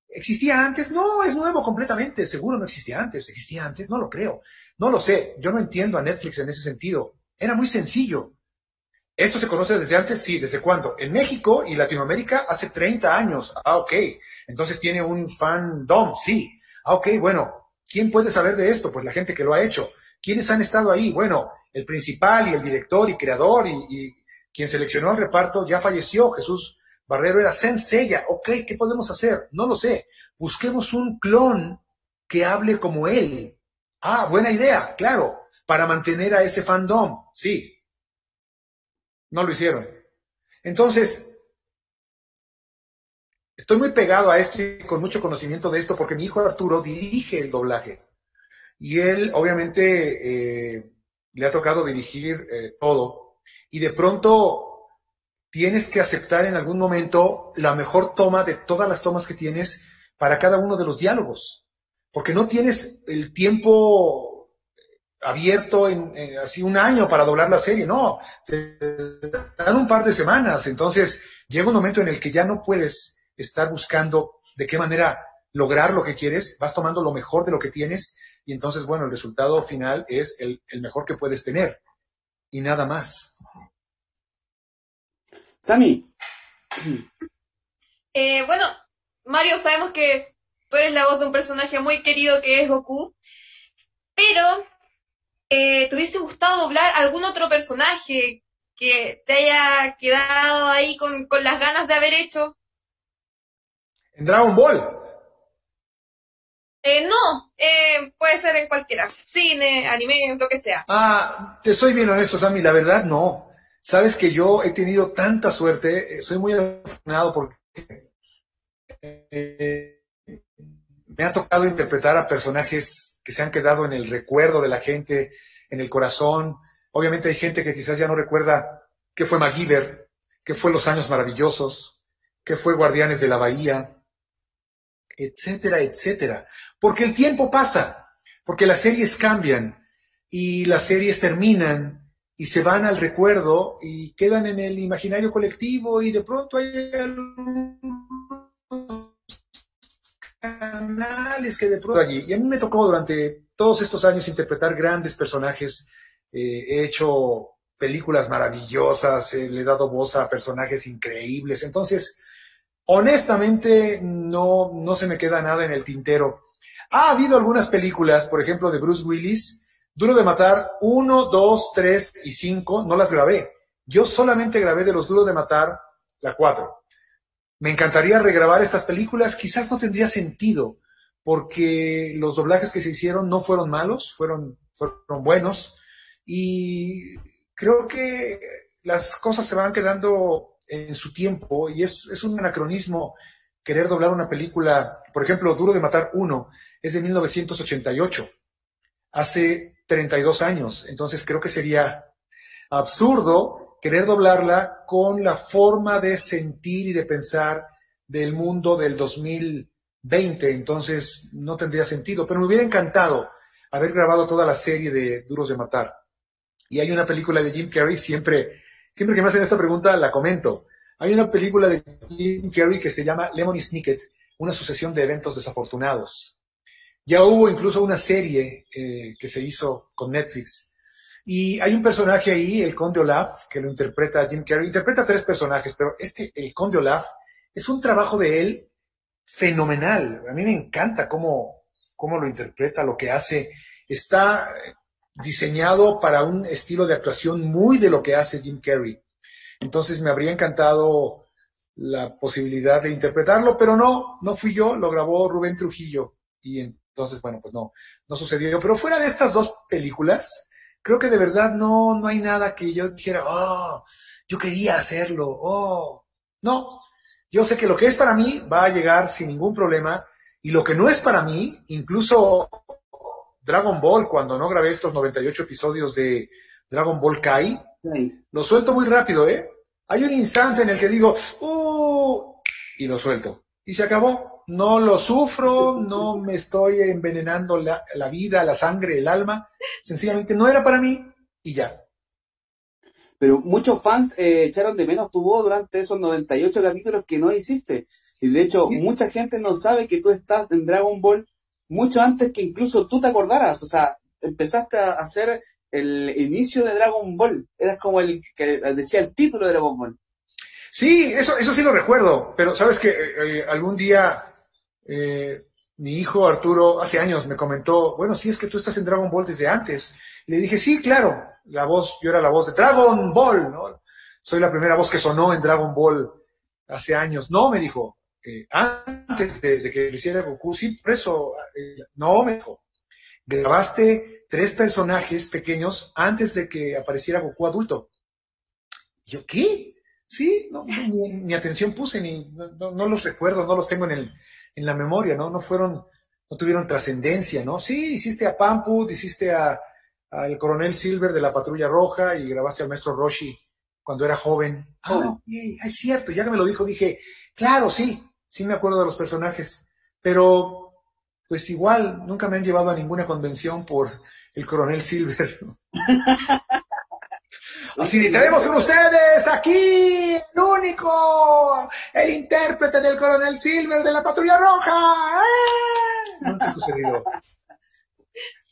¿Existía antes? No, es nuevo completamente. Seguro no existía antes. ¿Existía antes? No lo creo. No lo sé. Yo no entiendo a Netflix en ese sentido. Era muy sencillo. ¿Esto se conoce desde antes? Sí, ¿desde cuándo? En México y Latinoamérica hace 30 años. Ah, ok. Entonces tiene un fandom, sí. Ah, ok, bueno. ¿Quién puede saber de esto? Pues la gente que lo ha hecho. ¿Quiénes han estado ahí? Bueno, el principal y el director y creador y, quien seleccionó el reparto ya falleció. Jesús Barrero era Senseiya. Ok, ¿qué podemos hacer? No lo sé. Busquemos un clon que hable como él. Ah, buena idea, claro. Para mantener a ese fandom. Sí, no lo hicieron. Entonces, estoy muy pegado a esto y con mucho conocimiento de esto porque mi hijo Arturo dirige el doblaje. Y él, obviamente, eh, le ha tocado dirigir eh, todo. Y de pronto tienes que aceptar en algún momento la mejor toma de todas las tomas que tienes para cada uno de los diálogos. Porque no tienes el tiempo abierto en, así un año para doblar la serie, no, te dan un par de semanas, entonces llega un momento en el que ya no puedes estar buscando de qué manera lograr lo que quieres, vas tomando lo mejor de lo que tienes y entonces, bueno, el resultado final es el, mejor que puedes tener y nada más. Sami. Eh, bueno, Mario, sabemos que tú eres la voz de un personaje muy querido que es Goku, pero eh, ¿te hubiese gustado doblar algún otro personaje que te haya quedado ahí con, las ganas de haber hecho? ¿En Dragon Ball? Eh, no, eh, puede ser en cualquiera. Cine, anime, lo que sea. Ah, te soy bien honesto, Sammy, la verdad no. Sabes que yo he tenido tanta suerte, soy muy afortunado porque me ha tocado interpretar a personajes que se han quedado en el recuerdo de la gente, en el corazón. Obviamente hay gente que quizás ya no recuerda qué fue MacGyver, qué fue Los Años Maravillosos, qué fue Guardianes de la Bahía, etcétera, etcétera. Porque el tiempo pasa, porque las series cambian y las series terminan y se van al recuerdo y quedan en el imaginario colectivo y de pronto hay canales que de pronto allí. Y a mí me tocó durante todos estos años interpretar grandes personajes. Eh, he hecho películas maravillosas, le he dado voz a personajes increíbles. Entonces, honestamente, no, no se me queda nada en el tintero. Ha habido algunas películas, por ejemplo, de Bruce Willis, Duro de Matar 1, 2, 3 y 5, no las grabé. Yo solamente grabé de los Duros de Matar la 4. Me encantaría regrabar estas películas, quizás no tendría sentido, porque los doblajes que se hicieron no fueron malos, fueron, fueron buenos, y creo que las cosas se van quedando en su tiempo, y es, es un anacronismo querer doblar una película, por ejemplo, Duro de Matar 1, es de 1988, hace 32 años, entonces creo que sería absurdo querer doblarla con la forma de sentir y de pensar del mundo del 2020, entonces no tendría sentido, pero me hubiera encantado haber grabado toda la serie de Duros de Matar. Y hay una película de Jim Carrey, siempre, siempre que me hacen esta pregunta la comento. Hay una película de Jim Carrey que se llama Lemony Snicket, una sucesión de eventos desafortunados. Ya hubo incluso una serie eh, que se hizo con Netflix. Y hay un personaje ahí, el Conde Olaf, que lo interpreta Jim Carrey. Interpreta tres personajes, pero este, el Conde Olaf, es un trabajo de él fenomenal. A mí me encanta cómo, cómo lo interpreta, lo que hace. Está diseñado para un estilo de actuación muy de lo que hace Jim Carrey. Entonces me habría encantado la posibilidad de interpretarlo, pero no, no fui yo, lo grabó Rubén Trujillo. Y entonces, bueno, pues no, no sucedió. Pero fuera de estas dos películas, creo que de verdad no, no hay nada que yo dijera, oh, yo quería hacerlo, oh, no. Yo sé que lo que es para mí va a llegar sin ningún problema y lo que no es para mí, incluso Dragon Ball, cuando no grabé estos 98 episodios de Dragon Ball Kai, lo suelto muy rápido, ¿eh? Hay un instante en el que digo, ¡uh! Y lo suelto. Y se acabó. No lo sufro, no me estoy envenenando la, vida, la sangre, el alma. Sencillamente no era para mí y ya. Pero muchos fans eh, echaron de menos tu voz durante esos 98 capítulos que no hiciste. Y de hecho, mucha gente no sabe que tú estás en Dragon Ball mucho antes que incluso tú te acordaras. O sea, empezaste a hacer el inicio de Dragon Ball. Eras como el que decía el título de Dragon Ball. Sí, eso, eso sí lo recuerdo, pero sabes que eh, eh, algún día eh, mi hijo Arturo hace años me comentó, bueno, sí es que tú estás en Dragon Ball desde antes. le dije, sí, claro, la voz, yo era la voz de Dragon Ball, ¿no? Soy la primera voz que sonó en Dragon Ball hace años. No, me dijo, antes de, que lo hiciera Goku, sí, por eso, no, me dijo, grabaste tres personajes pequeños antes de que apareciera Goku adulto. yo, ¿qué? Sí, no, ni, atención puse, ni, no, los recuerdo, no los tengo en, el, en la memoria, ¿no? No fueron, no tuvieron trascendencia, ¿no? Sí, hiciste a Pamput, hiciste a, al coronel Silver de la Patrulla Roja y grabaste al maestro Roshi cuando era joven. Ah, es cierto, ya que me lo dijo, dije, claro, sí, sí me acuerdo de los personajes, pero pues igual nunca me han llevado a ninguna convención por el coronel Silver. Así tenemos con ustedes aquí el único, el intérprete del coronel Silver de la patrulla roja. ¡Eh!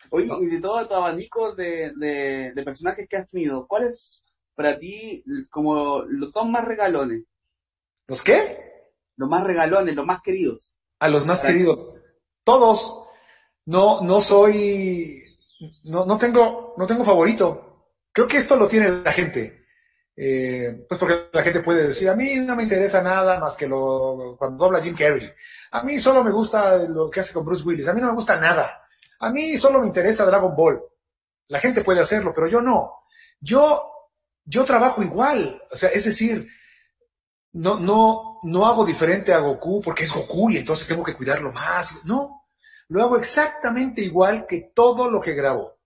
Oye, y de todo tu abanico de, de, personajes que has tenido, ¿cuál es para ti como los dos más regalones? ¿Los qué? Los más regalones, los más queridos. A los más queridos. Todos. No, no soy no, no, tengo, no tengo favorito. Creo que esto lo tiene la gente. Eh, pues porque la gente puede decir, a mí no me interesa nada más que lo cuando dobla Jim Carrey. A mí solo me gusta lo que hace con Bruce Willis. A mí no me gusta nada. A mí solo me interesa Dragon Ball. La gente puede hacerlo, pero yo no. Yo, yo trabajo igual. O sea, es decir, no, no, no hago diferente a Goku porque es Goku y entonces tengo que cuidarlo más. No, lo hago exactamente igual que todo lo que grabo.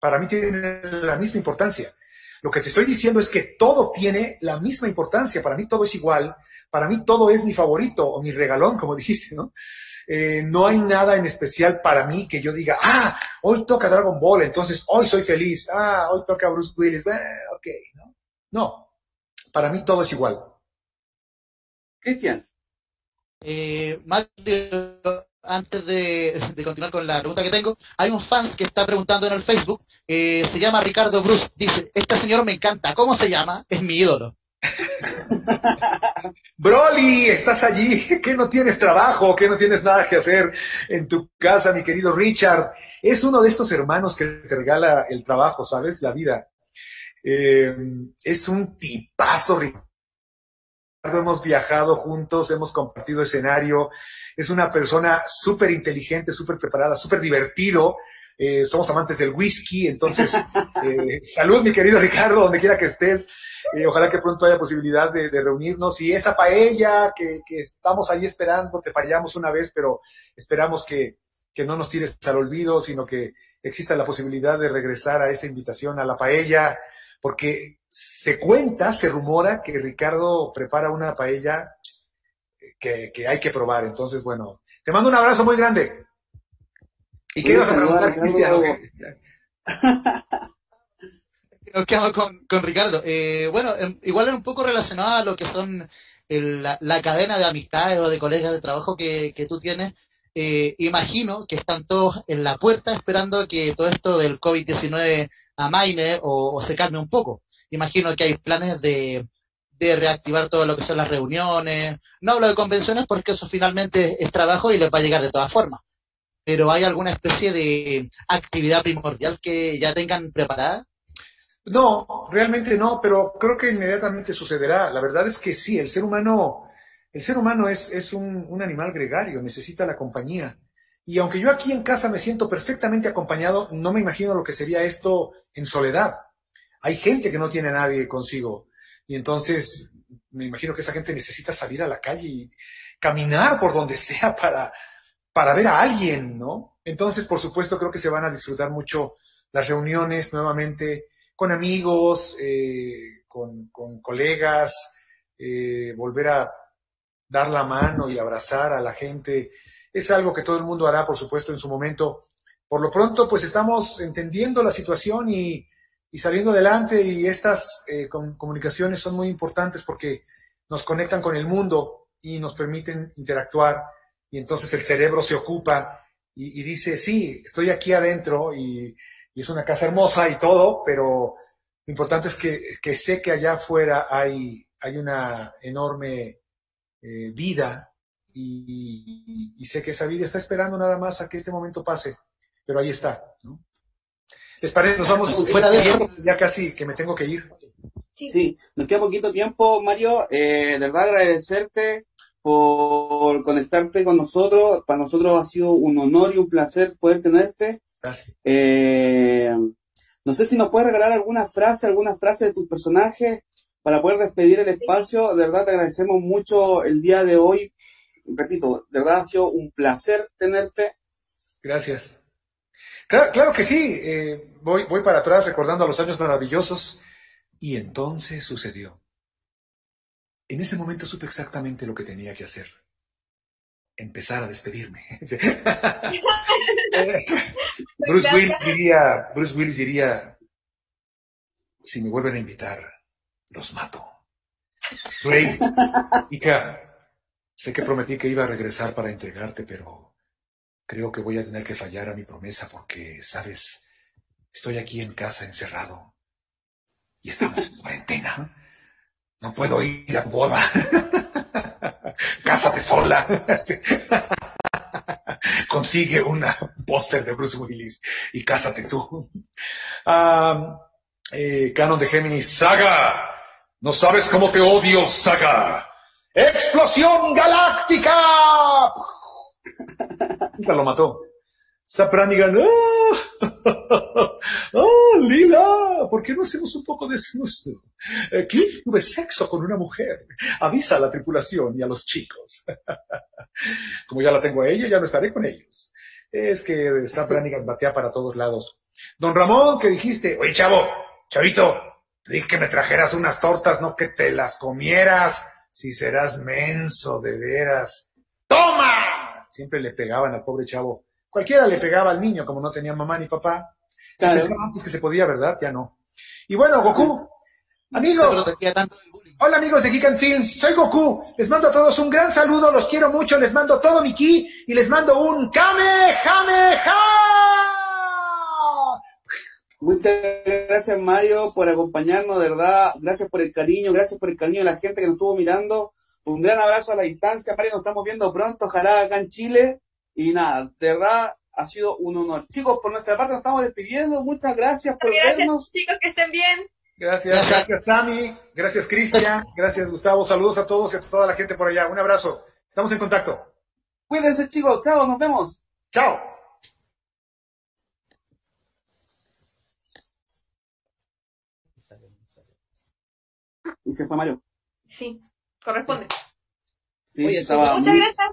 Para mí tiene la misma importancia. Lo que te estoy diciendo es que todo tiene la misma importancia. Para mí todo es igual. Para mí todo es mi favorito o mi regalón, como dijiste, ¿no? Eh, no hay nada en especial para mí que yo diga, ah, hoy toca Dragon Ball, entonces hoy soy feliz. Ah, hoy toca Bruce Willis. Eh, ok, ¿no? No. Para mí todo es igual. Cristian. Eh, Mario, antes de, continuar con la pregunta que tengo, hay un fans que está preguntando en el Facebook, eh, se llama Ricardo Bruce, dice, este señor me encanta, ¿cómo se llama? Es mi ídolo. Broly, estás allí, que no tienes trabajo, que no tienes nada que hacer en tu casa, mi querido Richard. Es uno de estos hermanos que te regala el trabajo, ¿sabes? La vida. Eh, es un tipazo, Ricardo hemos viajado juntos, hemos compartido escenario, es una persona súper inteligente, súper preparada, súper divertido. Eh, somos amantes del whisky, entonces, eh, salud mi querido Ricardo, donde quiera que estés. Eh, ojalá que pronto haya posibilidad de, reunirnos y esa paella que, que, estamos ahí esperando, te fallamos una vez, pero esperamos que, que no nos tires al olvido, sino que exista la posibilidad de regresar a esa invitación a la paella, porque se cuenta, se rumora que Ricardo prepara una paella que, que hay que probar. Entonces, bueno, te mando un abrazo muy grande. ¿Y qué ibas a preguntar, Cristian? Nos quedamos con, con Ricardo. Eh, bueno, em, igual es un poco relacionado a lo que son la, la, cadena de amistades o de colegas de trabajo que, que tú tienes. Eh, imagino que están todos en la puerta esperando que todo esto del COVID-19 amaine o, o, se calme un poco. Imagino que hay planes de, de reactivar todo lo que son las reuniones. No hablo de convenciones porque eso finalmente es trabajo y les va a llegar de todas formas. Pero ¿hay alguna especie de actividad primordial que ya tengan preparada? No, realmente no, pero creo que inmediatamente sucederá. La verdad es que sí, el ser humano, el ser humano es, es un, un animal gregario, necesita la compañía. Y aunque yo aquí en casa me siento perfectamente acompañado, no me imagino lo que sería esto en soledad. Hay gente que no tiene a nadie consigo. Y entonces me imagino que esa gente necesita salir a la calle y caminar por donde sea para, para ver a alguien, ¿no? Entonces, por supuesto, creo que se van a disfrutar mucho las reuniones nuevamente con amigos, eh, con, colegas, eh, volver a dar la mano y abrazar a la gente. Es algo que todo el mundo hará, por supuesto, en su momento. Por lo pronto, pues estamos entendiendo la situación y, y saliendo adelante y estas eh, comunicaciones son muy importantes porque nos conectan con el mundo y nos permiten interactuar y entonces el cerebro se ocupa y, dice, sí, estoy aquí adentro y, es una casa hermosa y todo, pero lo importante es que, sé que allá afuera hay, hay una enorme eh, vida y, y, sé que esa vida está esperando nada más a que este momento pase, pero ahí está. ¿no? ¿Les parece? Nos vamos fuera de ya casi que me tengo que ir. Sí, nos queda poquito tiempo, Mario. Eh, de verdad agradecerte por conectarte con nosotros. Para nosotros ha sido un honor y un placer poder tenerte. Gracias. Eh, no sé si nos puedes regalar alguna frase, alguna frase de tus personajes para poder despedir el espacio. De verdad te agradecemos mucho el día de hoy. Repito, de verdad ha sido un placer tenerte. Gracias. Claro, que sí. Eh, voy, voy para atrás recordando los años maravillosos. Y entonces sucedió. En ese momento supe exactamente lo que tenía que hacer. Empezar a despedirme. Bruce, Willis diría, Bruce Willis diría, si me vuelven a invitar, los mato. Ray, hija, sé que prometí que iba a regresar para entregarte, pero Creo que voy a tener que fallar a mi promesa porque, sabes, estoy aquí en casa encerrado y estamos en cuarentena. No puedo ir a tu boda. Cásate sola. Consigue una póster de Bruce Willis y cásate tú. Eh, canon de Géminis, Saga. No sabes cómo te odio, Saga. ¡Explosión galáctica! Lo mató. Sapranigan, ¡oh! ¡Oh, Lila! ¿Por qué no hacemos un poco de snusto? Eh, Cliff tuve sexo con una mujer. Avisa a la tripulación y a los chicos. Como ya la tengo a ella, ya no estaré con ellos. Es que Sapranigan batea para todos lados. Don Ramón, ¿qué dijiste? Oye, chavo, chavito, te dije que me trajeras unas tortas, no que te las comieras. Si serás menso, de veras. ¡Toma! siempre le pegaban al pobre chavo. Cualquiera le pegaba al niño, como no tenía mamá ni papá. Claro. Pensaban que se podía, ¿verdad? Ya no. Y bueno, Goku, amigos. Hola amigos de Geek and Films, soy Goku. Les mando a todos un gran saludo, los quiero mucho, les mando todo mi ki y les mando un Kamehameha. Muchas gracias Mario por acompañarnos, de verdad. Gracias por el cariño, gracias por el cariño de la gente que nos estuvo mirando. Un gran abrazo a la distancia, Mario, nos estamos viendo pronto, ojalá acá en Chile. Y nada, de verdad ha sido un honor. Chicos, por nuestra parte nos estamos despidiendo. Muchas gracias por gracias, vernos. chicos, que estén bien. Gracias, gracias Tami, gracias Cristian, gracias Gustavo, saludos a todos y a toda la gente por allá. Un abrazo. Estamos en contacto. Cuídense chicos, chao, nos vemos. Chao. y se fue Mario. Sí, corresponde. Sí, estaba Muchas gracias.